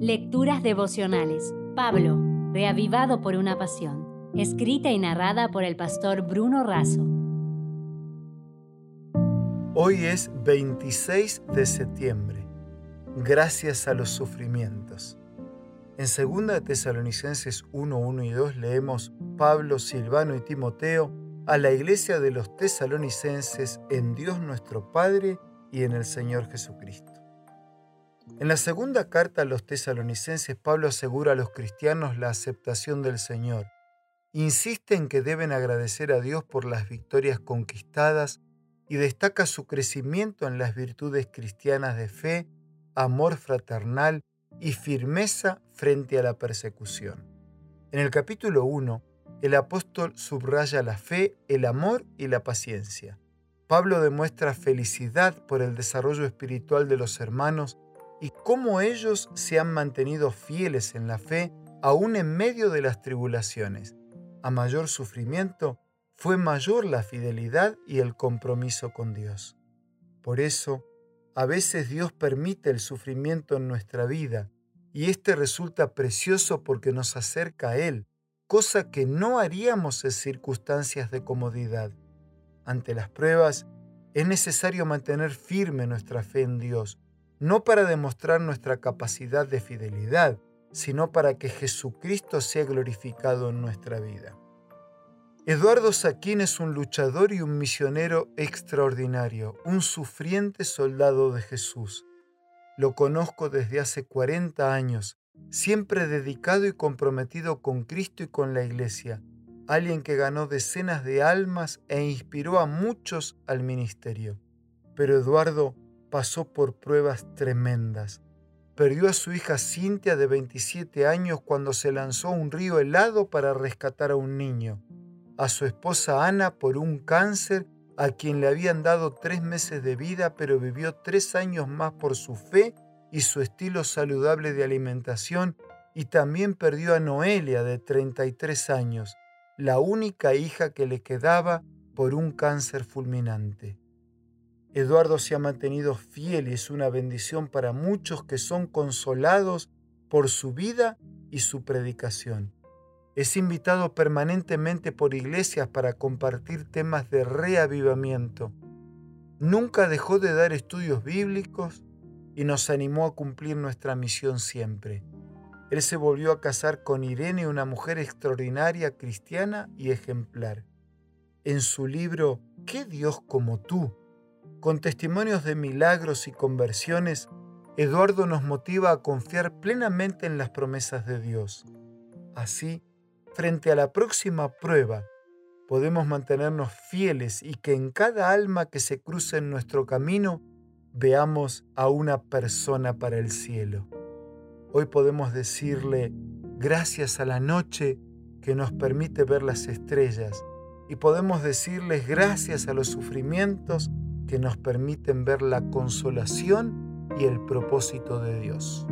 Lecturas devocionales. Pablo, reavivado por una pasión. Escrita y narrada por el pastor Bruno Razo. Hoy es 26 de septiembre. Gracias a los sufrimientos. En 2 Tesalonicenses 1, 1 y 2 leemos Pablo, Silvano y Timoteo a la iglesia de los tesalonicenses en Dios nuestro Padre y en el Señor Jesucristo. En la segunda carta a los tesalonicenses, Pablo asegura a los cristianos la aceptación del Señor. Insiste en que deben agradecer a Dios por las victorias conquistadas y destaca su crecimiento en las virtudes cristianas de fe, amor fraternal y firmeza frente a la persecución. En el capítulo 1, el apóstol subraya la fe, el amor y la paciencia. Pablo demuestra felicidad por el desarrollo espiritual de los hermanos y cómo ellos se han mantenido fieles en la fe aún en medio de las tribulaciones. A mayor sufrimiento, fue mayor la fidelidad y el compromiso con Dios. Por eso, a veces Dios permite el sufrimiento en nuestra vida y este resulta precioso porque nos acerca a Él, cosa que no haríamos en circunstancias de comodidad. Ante las pruebas, es necesario mantener firme nuestra fe en Dios, no para demostrar nuestra capacidad de fidelidad, sino para que Jesucristo sea glorificado en nuestra vida. Eduardo Saquín es un luchador y un misionero extraordinario, un sufriente soldado de Jesús. Lo conozco desde hace 40 años, siempre dedicado y comprometido con Cristo y con la Iglesia, alguien que ganó decenas de almas e inspiró a muchos al ministerio. Pero Eduardo pasó por pruebas tremendas. Perdió a su hija Cintia de 27 años cuando se lanzó a un río helado para rescatar a un niño, a su esposa Ana por un cáncer a quien le habían dado tres meses de vida pero vivió tres años más por su fe y su estilo saludable de alimentación y también perdió a Noelia de 33 años, la única hija que le quedaba por un cáncer fulminante. Eduardo se ha mantenido fiel y es una bendición para muchos que son consolados por su vida y su predicación. Es invitado permanentemente por iglesias para compartir temas de reavivamiento. Nunca dejó de dar estudios bíblicos y nos animó a cumplir nuestra misión siempre. Él se volvió a casar con Irene, una mujer extraordinaria, cristiana y ejemplar. En su libro ¿Qué Dios como tú? Con testimonios de milagros y conversiones, Eduardo nos motiva a confiar plenamente en las promesas de Dios. Así, frente a la próxima prueba, podemos mantenernos fieles y que en cada alma que se cruce en nuestro camino veamos a una persona para el cielo. Hoy podemos decirle gracias a la noche que nos permite ver las estrellas y podemos decirles gracias a los sufrimientos que nos permiten ver la consolación y el propósito de Dios.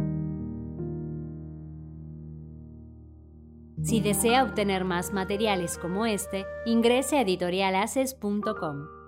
Si desea obtener más materiales como este, ingrese a editorialaces.com.